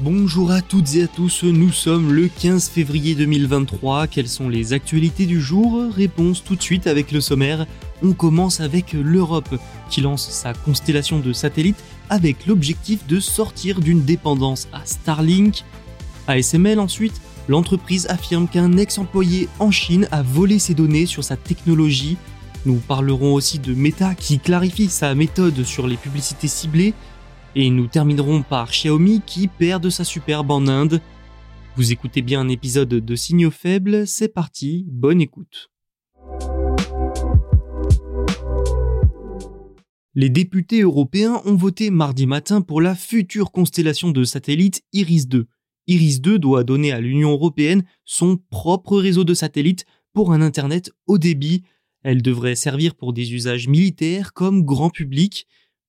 Bonjour à toutes et à tous, nous sommes le 15 février 2023. Quelles sont les actualités du jour? Réponse tout de suite avec le sommaire. On commence avec l'Europe qui lance sa constellation de satellites avec l'objectif de sortir d'une dépendance à Starlink. ASML ensuite, l'entreprise affirme qu'un ex-employé en Chine a volé ses données sur sa technologie. Nous parlerons aussi de Meta qui clarifie sa méthode sur les publicités ciblées et nous terminerons par Xiaomi qui perd de sa superbe en Inde. Vous écoutez bien un épisode de Signaux Faibles, c'est parti, bonne écoute. Les députés européens ont voté mardi matin pour la future constellation de satellites Iris 2. Iris 2 doit donner à l'Union européenne son propre réseau de satellites pour un Internet haut débit. Elle devrait servir pour des usages militaires comme grand public.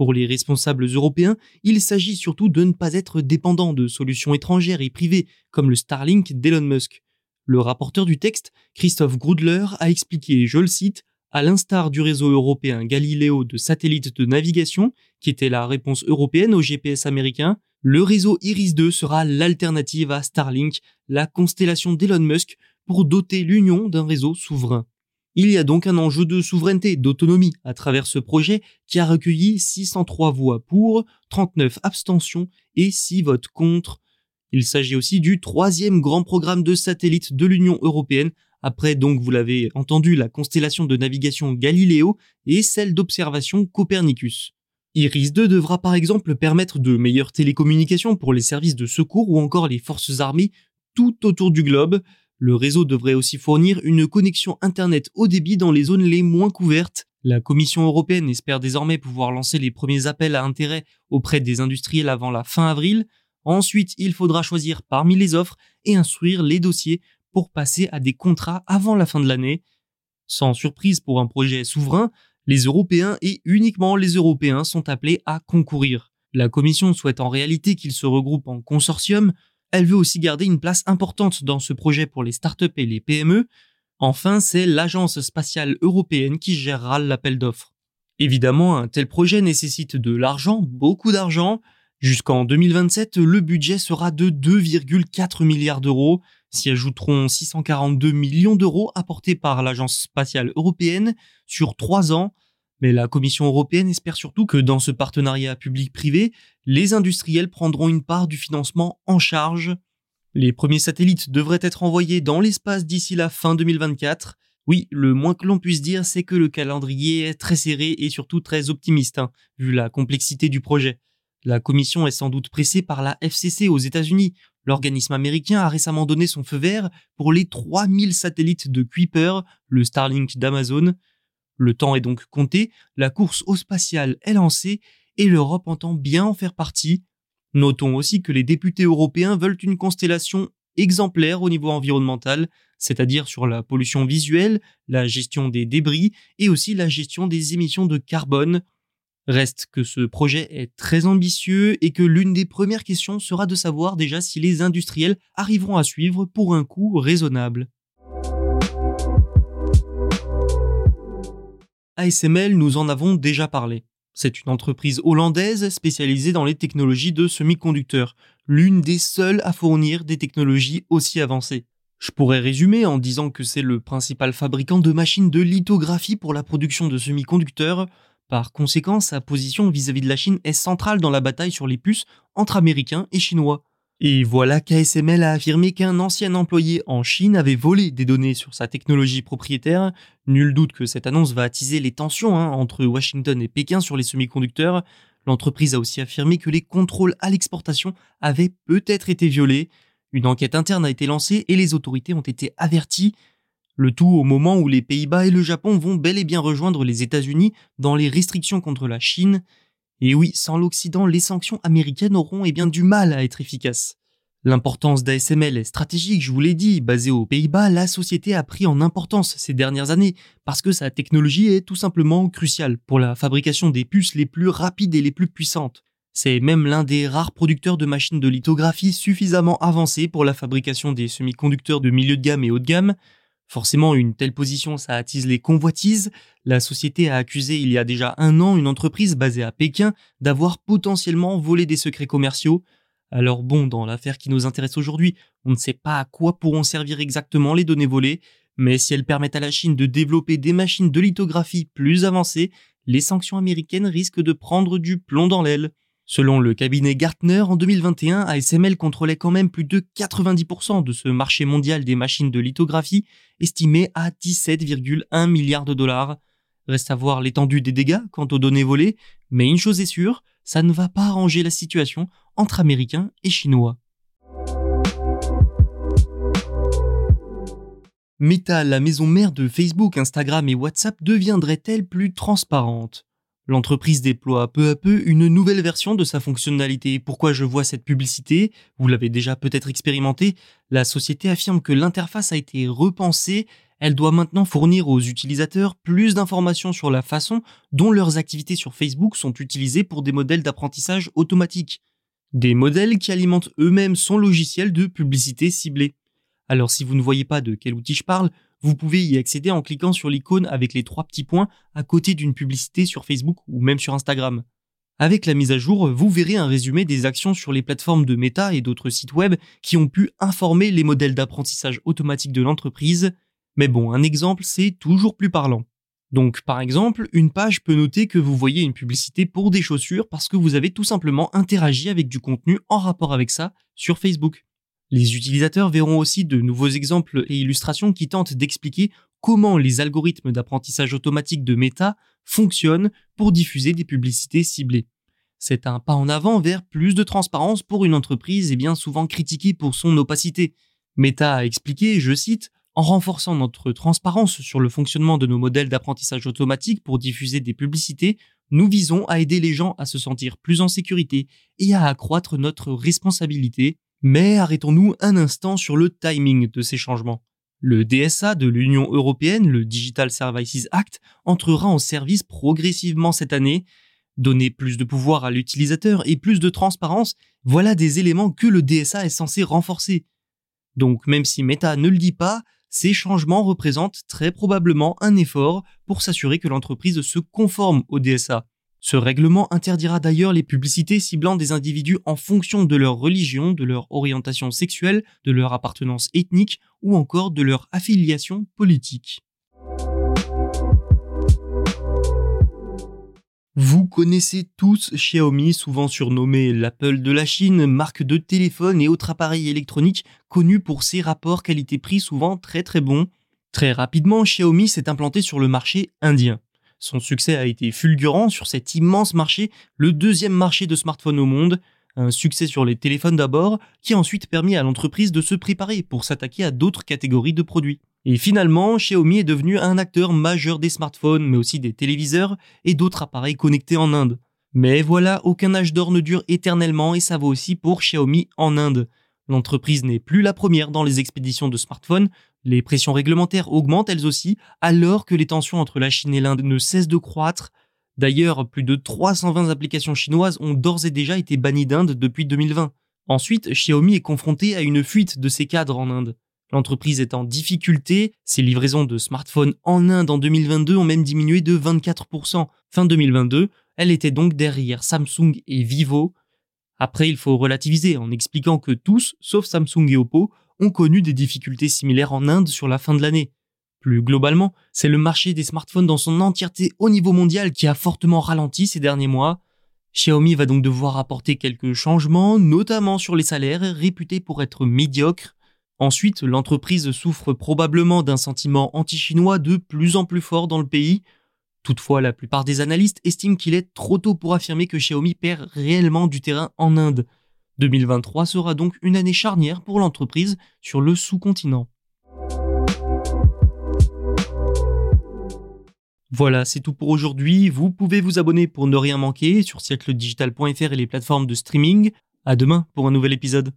Pour les responsables européens, il s'agit surtout de ne pas être dépendant de solutions étrangères et privées comme le Starlink d'Elon Musk. Le rapporteur du texte, Christophe Grudler, a expliqué, je le cite, à l'instar du réseau européen Galileo de satellites de navigation, qui était la réponse européenne au GPS américain, le réseau Iris 2 sera l'alternative à Starlink, la constellation d'Elon Musk, pour doter l'Union d'un réseau souverain. Il y a donc un enjeu de souveraineté, d'autonomie à travers ce projet qui a recueilli 603 voix pour, 39 abstentions et 6 votes contre. Il s'agit aussi du troisième grand programme de satellites de l'Union européenne après donc vous l'avez entendu la constellation de navigation Galileo et celle d'observation Copernicus. Iris 2 devra par exemple permettre de meilleures télécommunications pour les services de secours ou encore les forces armées tout autour du globe. Le réseau devrait aussi fournir une connexion Internet haut débit dans les zones les moins couvertes. La Commission européenne espère désormais pouvoir lancer les premiers appels à intérêt auprès des industriels avant la fin avril. Ensuite, il faudra choisir parmi les offres et instruire les dossiers pour passer à des contrats avant la fin de l'année. Sans surprise pour un projet souverain, les Européens et uniquement les Européens sont appelés à concourir. La Commission souhaite en réalité qu'ils se regroupent en consortium, elle veut aussi garder une place importante dans ce projet pour les startups et les PME. Enfin, c'est l'Agence spatiale européenne qui gérera l'appel d'offres. Évidemment, un tel projet nécessite de l'argent, beaucoup d'argent. Jusqu'en 2027, le budget sera de 2,4 milliards d'euros, s'y ajouteront 642 millions d'euros apportés par l'Agence spatiale européenne sur trois ans. Mais la Commission européenne espère surtout que dans ce partenariat public-privé, les industriels prendront une part du financement en charge. Les premiers satellites devraient être envoyés dans l'espace d'ici la fin 2024. Oui, le moins que l'on puisse dire, c'est que le calendrier est très serré et surtout très optimiste, hein, vu la complexité du projet. La Commission est sans doute pressée par la FCC aux États-Unis, L'organisme américain a récemment donné son feu vert pour les 3000 satellites de Kuiper, le Starlink d'Amazon. Le temps est donc compté, la course au spatial est lancée et l'Europe entend bien en faire partie. Notons aussi que les députés européens veulent une constellation exemplaire au niveau environnemental, c'est-à-dire sur la pollution visuelle, la gestion des débris et aussi la gestion des émissions de carbone. Reste que ce projet est très ambitieux et que l'une des premières questions sera de savoir déjà si les industriels arriveront à suivre pour un coût raisonnable. ASML, nous en avons déjà parlé. C'est une entreprise hollandaise spécialisée dans les technologies de semi-conducteurs, l'une des seules à fournir des technologies aussi avancées. Je pourrais résumer en disant que c'est le principal fabricant de machines de lithographie pour la production de semi-conducteurs, Par conséquent, sa position vis-à-vis de la Chine est centrale dans la bataille sur les puces entre Américains et Chinois. Et voilà qu'ASML a affirmé qu'un ancien employé en Chine avait volé des données sur sa technologie propriétaire. Nul doute que cette annonce va attiser les tensions hein, entre Washington et Pékin sur les semi-conducteurs. L'entreprise a aussi affirmé que les contrôles à l'exportation avaient peut-être été violés. Une enquête interne a été lancée et les autorités ont été averties. Le tout au moment où les Pays-Bas et le Japon vont bel et bien rejoindre les États-Unis dans les restrictions contre la Chine. Et oui, sans l'Occident, les sanctions américaines auront eh bien du mal à être efficaces. L'importance d'ASML est stratégique, je vous l'ai dit, basée aux Pays-Bas, la société a pris en importance ces dernières années parce que sa technologie est tout simplement cruciale pour la fabrication des puces les plus rapides et les plus puissantes. C'est même l'un des rares producteurs de machines de lithographie suffisamment avancées pour la fabrication des semi-conducteurs de milieu de gamme et haut de gamme. Forcément, une telle position, ça attise les convoitises. La société a accusé il y a déjà un an une entreprise basée à Pékin d'avoir potentiellement volé des secrets commerciaux. Alors bon, dans l'affaire qui nous intéresse aujourd'hui, on ne sait pas à quoi pourront servir exactement les données volées, mais si elles permettent à la Chine de développer des machines de lithographie plus avancées, les sanctions américaines risquent de prendre du plomb dans l'aile. Selon le cabinet Gartner, en 2021, ASML contrôlait quand même plus de 90% de ce marché mondial des machines de lithographie, estimé à 17,1 milliards de dollars. Reste à voir l'étendue des dégâts quant aux données volées, mais une chose est sûre, ça ne va pas arranger la situation entre Américains et Chinois. Meta, la maison mère de Facebook, Instagram et WhatsApp, deviendrait-elle plus transparente? L'entreprise déploie peu à peu une nouvelle version de sa fonctionnalité. Pourquoi je vois cette publicité? Vous l'avez déjà peut-être expérimenté. La société affirme que l'interface a été repensée. Elle doit maintenant fournir aux utilisateurs plus d'informations sur la façon dont leurs activités sur Facebook sont utilisées pour des modèles d'apprentissage automatique. Des modèles qui alimentent eux-mêmes son logiciel de publicité ciblée. Alors si vous ne voyez pas de quel outil je parle, vous pouvez y accéder en cliquant sur l'icône avec les trois petits points à côté d'une publicité sur Facebook ou même sur Instagram. Avec la mise à jour, vous verrez un résumé des actions sur les plateformes de Meta et d'autres sites web qui ont pu informer les modèles d'apprentissage automatique de l'entreprise. Mais bon, un exemple, c'est toujours plus parlant. Donc, par exemple, une page peut noter que vous voyez une publicité pour des chaussures parce que vous avez tout simplement interagi avec du contenu en rapport avec ça sur Facebook. Les utilisateurs verront aussi de nouveaux exemples et illustrations qui tentent d'expliquer comment les algorithmes d'apprentissage automatique de Meta fonctionnent pour diffuser des publicités ciblées. C'est un pas en avant vers plus de transparence pour une entreprise et bien souvent critiquée pour son opacité. Meta a expliqué, je cite, en renforçant notre transparence sur le fonctionnement de nos modèles d'apprentissage automatique pour diffuser des publicités, nous visons à aider les gens à se sentir plus en sécurité et à accroître notre responsabilité mais arrêtons-nous un instant sur le timing de ces changements. Le DSA de l'Union européenne, le Digital Services Act, entrera en service progressivement cette année. Donner plus de pouvoir à l'utilisateur et plus de transparence, voilà des éléments que le DSA est censé renforcer. Donc même si Meta ne le dit pas, ces changements représentent très probablement un effort pour s'assurer que l'entreprise se conforme au DSA. Ce règlement interdira d'ailleurs les publicités ciblant des individus en fonction de leur religion, de leur orientation sexuelle, de leur appartenance ethnique ou encore de leur affiliation politique. Vous connaissez tous Xiaomi, souvent surnommé l'Apple de la Chine, marque de téléphone et autres appareils électroniques connue pour ses rapports qualité-prix souvent très très bons. Très rapidement, Xiaomi s'est implanté sur le marché indien. Son succès a été fulgurant sur cet immense marché, le deuxième marché de smartphones au monde, un succès sur les téléphones d'abord, qui a ensuite permis à l'entreprise de se préparer pour s'attaquer à d'autres catégories de produits. Et finalement, Xiaomi est devenu un acteur majeur des smartphones, mais aussi des téléviseurs et d'autres appareils connectés en Inde. Mais voilà, aucun âge d'or ne dure éternellement et ça vaut aussi pour Xiaomi en Inde. L'entreprise n'est plus la première dans les expéditions de smartphones, les pressions réglementaires augmentent elles aussi, alors que les tensions entre la Chine et l'Inde ne cessent de croître. D'ailleurs, plus de 320 applications chinoises ont d'ores et déjà été bannies d'Inde depuis 2020. Ensuite, Xiaomi est confronté à une fuite de ses cadres en Inde. L'entreprise est en difficulté, ses livraisons de smartphones en Inde en 2022 ont même diminué de 24%. Fin 2022, elle était donc derrière Samsung et Vivo. Après, il faut relativiser en expliquant que tous, sauf Samsung et Oppo, ont connu des difficultés similaires en Inde sur la fin de l'année. Plus globalement, c'est le marché des smartphones dans son entièreté au niveau mondial qui a fortement ralenti ces derniers mois. Xiaomi va donc devoir apporter quelques changements, notamment sur les salaires réputés pour être médiocres. Ensuite, l'entreprise souffre probablement d'un sentiment anti-chinois de plus en plus fort dans le pays. Toutefois, la plupart des analystes estiment qu'il est trop tôt pour affirmer que Xiaomi perd réellement du terrain en Inde. 2023 sera donc une année charnière pour l'entreprise sur le sous-continent. Voilà, c'est tout pour aujourd'hui. Vous pouvez vous abonner pour ne rien manquer sur siècledigital.fr et les plateformes de streaming. À demain pour un nouvel épisode.